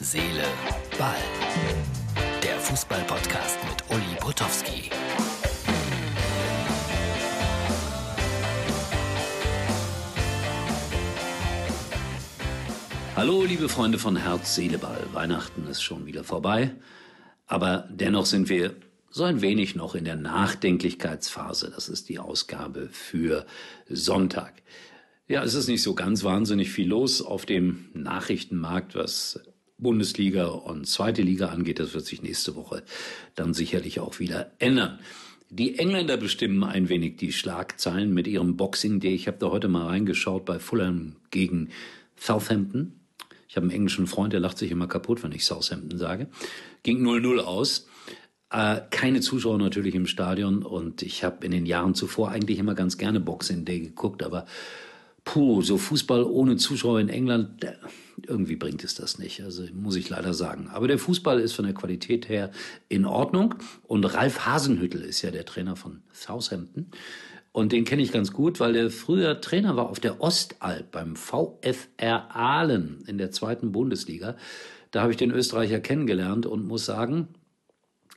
Seele, Ball. Der Fußball-Podcast mit Uli Potowski. Hallo, liebe Freunde von Herz, Seele, Ball. Weihnachten ist schon wieder vorbei. Aber dennoch sind wir so ein wenig noch in der Nachdenklichkeitsphase. Das ist die Ausgabe für Sonntag. Ja, es ist nicht so ganz wahnsinnig viel los auf dem Nachrichtenmarkt, was Bundesliga und zweite Liga angeht. Das wird sich nächste Woche dann sicherlich auch wieder ändern. Die Engländer bestimmen ein wenig die Schlagzeilen mit ihrem Boxing Day. Ich habe da heute mal reingeschaut bei Fulham gegen Southampton. Ich habe einen englischen Freund, der lacht sich immer kaputt, wenn ich Southampton sage. Ging 0-0 aus. Äh, keine Zuschauer natürlich im Stadion und ich habe in den Jahren zuvor eigentlich immer ganz gerne Boxing Day geguckt, aber puh, so Fußball ohne Zuschauer in England, irgendwie bringt es das nicht. Also muss ich leider sagen. Aber der Fußball ist von der Qualität her in Ordnung. Und Ralf Hasenhüttel ist ja der Trainer von Southampton. Und den kenne ich ganz gut, weil der früher Trainer war auf der Ostalb beim VfR Aalen in der zweiten Bundesliga. Da habe ich den Österreicher kennengelernt und muss sagen,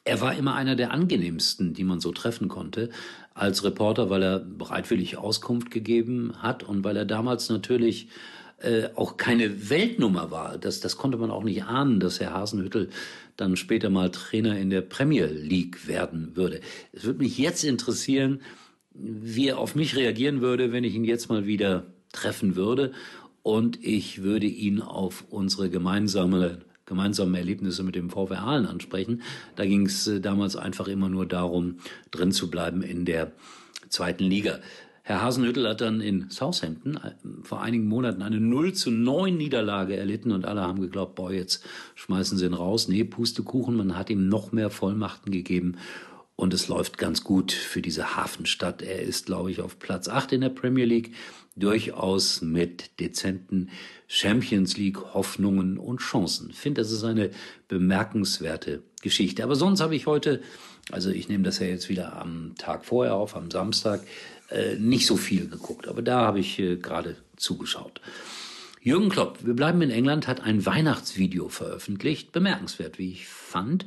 er war immer einer der angenehmsten, die man so treffen konnte als Reporter, weil er bereitwillig Auskunft gegeben hat und weil er damals natürlich äh, auch keine Weltnummer war. Das, das konnte man auch nicht ahnen, dass Herr Hasenhüttel dann später mal Trainer in der Premier League werden würde. Es würde mich jetzt interessieren, wie er auf mich reagieren würde, wenn ich ihn jetzt mal wieder treffen würde. Und ich würde ihn auf unsere gemeinsame gemeinsamen Erlebnisse mit dem VfR Aalen ansprechen. Da ging es äh, damals einfach immer nur darum, drin zu bleiben in der zweiten Liga. Herr Hasenhüttel hat dann in Southampton äh, vor einigen Monaten eine 0 zu 9 Niederlage erlitten und alle haben geglaubt, boah, jetzt schmeißen sie ihn raus. Nee, Pustekuchen, man hat ihm noch mehr Vollmachten gegeben und es läuft ganz gut für diese Hafenstadt. Er ist, glaube ich, auf Platz 8 in der Premier League durchaus mit dezenten Champions League Hoffnungen und Chancen. Ich finde, das ist eine bemerkenswerte Geschichte. Aber sonst habe ich heute, also ich nehme das ja jetzt wieder am Tag vorher auf, am Samstag, äh, nicht so viel geguckt. Aber da habe ich äh, gerade zugeschaut. Jürgen Klopp, wir bleiben in England, hat ein Weihnachtsvideo veröffentlicht. Bemerkenswert, wie ich fand.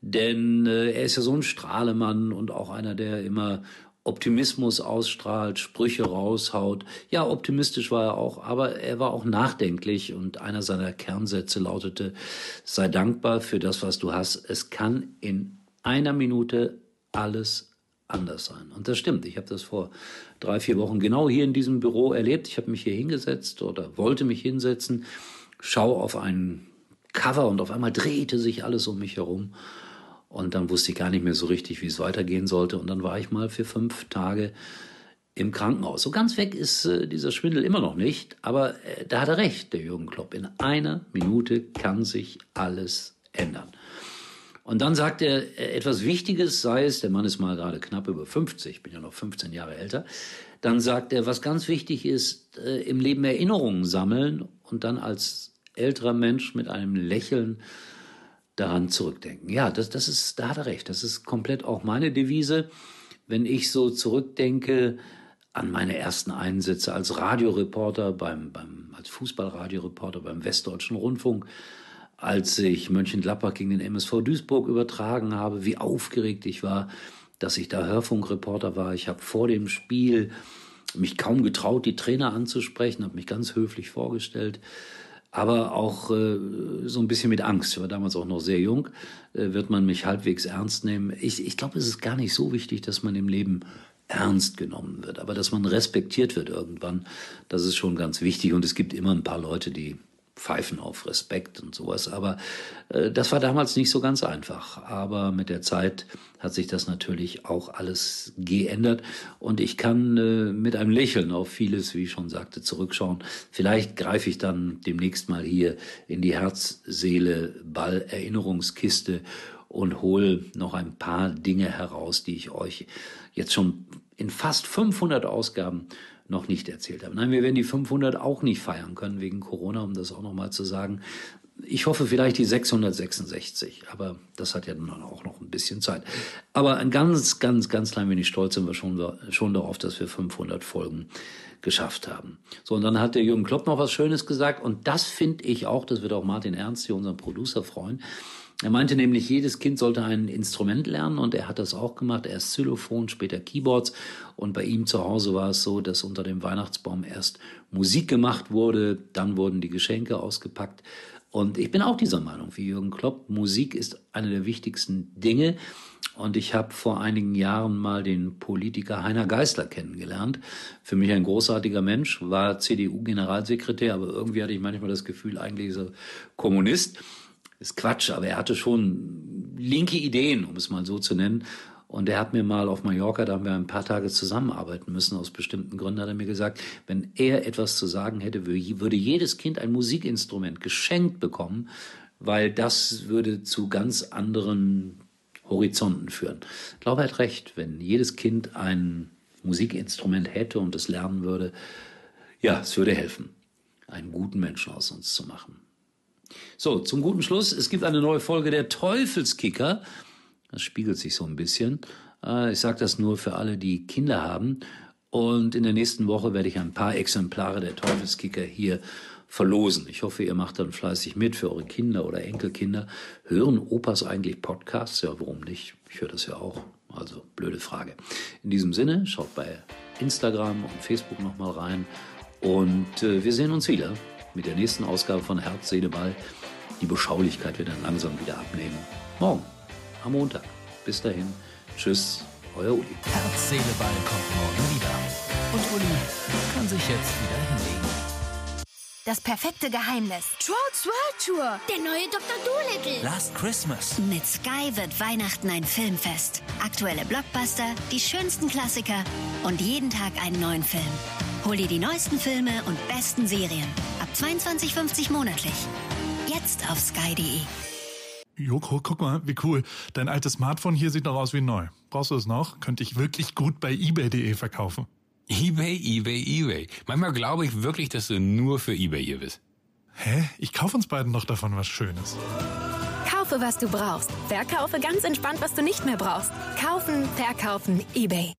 Denn äh, er ist ja so ein Strahlemann und auch einer, der immer Optimismus ausstrahlt, Sprüche raushaut. Ja, optimistisch war er auch, aber er war auch nachdenklich und einer seiner Kernsätze lautete, sei dankbar für das, was du hast. Es kann in einer Minute alles anders sein. Und das stimmt. Ich habe das vor drei, vier Wochen genau hier in diesem Büro erlebt. Ich habe mich hier hingesetzt oder wollte mich hinsetzen, schau auf ein Cover und auf einmal drehte sich alles um mich herum. Und dann wusste ich gar nicht mehr so richtig, wie es weitergehen sollte. Und dann war ich mal für fünf Tage im Krankenhaus. So ganz weg ist äh, dieser Schwindel immer noch nicht, aber äh, da hat er recht, der Jürgen Klopp. In einer Minute kann sich alles ändern. Und dann sagt er äh, etwas Wichtiges, sei es, der Mann ist mal gerade knapp über 50, ich bin ja noch 15 Jahre älter, dann sagt er, was ganz wichtig ist, äh, im Leben Erinnerungen sammeln und dann als älterer Mensch mit einem Lächeln daran zurückdenken. Ja, das, das ist, da hat er recht. Das ist komplett auch meine Devise. Wenn ich so zurückdenke an meine ersten Einsätze als Radioreporter beim, beim, als Fußballradioreporter beim Westdeutschen Rundfunk, als ich Mönchengladbach gegen den MSV Duisburg übertragen habe, wie aufgeregt ich war, dass ich da Hörfunkreporter war. Ich habe vor dem Spiel mich kaum getraut, die Trainer anzusprechen, habe mich ganz höflich vorgestellt aber auch äh, so ein bisschen mit Angst. Ich war damals auch noch sehr jung. Äh, wird man mich halbwegs ernst nehmen? Ich, ich glaube, es ist gar nicht so wichtig, dass man im Leben ernst genommen wird, aber dass man respektiert wird irgendwann, das ist schon ganz wichtig. Und es gibt immer ein paar Leute, die pfeifen auf Respekt und sowas. Aber äh, das war damals nicht so ganz einfach. Aber mit der Zeit hat sich das natürlich auch alles geändert. Und ich kann äh, mit einem Lächeln auf vieles, wie ich schon sagte, zurückschauen. Vielleicht greife ich dann demnächst mal hier in die Herz, Seele, Ball, Erinnerungskiste und hole noch ein paar Dinge heraus, die ich euch jetzt schon in fast 500 Ausgaben noch nicht erzählt habe. Nein, wir werden die 500 auch nicht feiern können wegen Corona, um das auch nochmal zu sagen. Ich hoffe vielleicht die 666, aber das hat ja dann auch noch ein bisschen Zeit. Aber ein ganz, ganz, ganz klein wenig stolz sind wir schon, schon darauf, dass wir 500 Folgen geschafft haben. So, und dann hat der Jürgen Klopp noch was Schönes gesagt und das finde ich auch, das wird auch Martin Ernst hier, unseren Producer, freuen. Er meinte nämlich, jedes Kind sollte ein Instrument lernen und er hat das auch gemacht. Erst Xylophon, später Keyboards. Und bei ihm zu Hause war es so, dass unter dem Weihnachtsbaum erst Musik gemacht wurde, dann wurden die Geschenke ausgepackt. Und ich bin auch dieser Meinung wie Jürgen Klopp. Musik ist eine der wichtigsten Dinge. Und ich habe vor einigen Jahren mal den Politiker Heiner Geißler kennengelernt. Für mich ein großartiger Mensch, war CDU-Generalsekretär, aber irgendwie hatte ich manchmal das Gefühl, eigentlich ist er Kommunist ist Quatsch, aber er hatte schon linke Ideen, um es mal so zu nennen. Und er hat mir mal auf Mallorca, da haben wir ein paar Tage zusammenarbeiten müssen, aus bestimmten Gründen, hat er mir gesagt, wenn er etwas zu sagen hätte, würde jedes Kind ein Musikinstrument geschenkt bekommen, weil das würde zu ganz anderen Horizonten führen. Ich glaube, er hat recht, wenn jedes Kind ein Musikinstrument hätte und es lernen würde, ja, es würde helfen, einen guten Menschen aus uns zu machen. So, zum guten Schluss. Es gibt eine neue Folge der Teufelskicker. Das spiegelt sich so ein bisschen. Äh, ich sage das nur für alle, die Kinder haben. Und in der nächsten Woche werde ich ein paar Exemplare der Teufelskicker hier verlosen. Ich hoffe, ihr macht dann fleißig mit für eure Kinder oder Enkelkinder. Hören Opas eigentlich Podcasts? Ja, warum nicht? Ich höre das ja auch. Also, blöde Frage. In diesem Sinne, schaut bei Instagram und Facebook nochmal rein. Und äh, wir sehen uns wieder mit der nächsten Ausgabe von Herz, Seele, Ball. Die Beschaulichkeit wird dann langsam wieder abnehmen. Morgen, am Montag. Bis dahin. Tschüss, euer Uli. Herz, Seele, Ball kommt morgen wieder. Und Uli kann sich jetzt wieder hinlegen. Das perfekte Geheimnis. Trolls World Tour. Der neue Dr. Dolittle. Last Christmas. Mit Sky wird Weihnachten ein Filmfest. Aktuelle Blockbuster, die schönsten Klassiker und jeden Tag einen neuen Film. Hol dir die neuesten Filme und besten Serien. Ab 22,50 monatlich. Jetzt auf sky.de. Joko, guck mal, wie cool. Dein altes Smartphone hier sieht noch aus wie neu. Brauchst du es noch? Könnte ich wirklich gut bei eBay.de verkaufen. eBay, eBay, eBay. Manchmal glaube ich wirklich, dass du nur für eBay hier bist. Hä? Ich kaufe uns beiden noch davon was Schönes. Kaufe, was du brauchst. Verkaufe ganz entspannt, was du nicht mehr brauchst. Kaufen, verkaufen, eBay.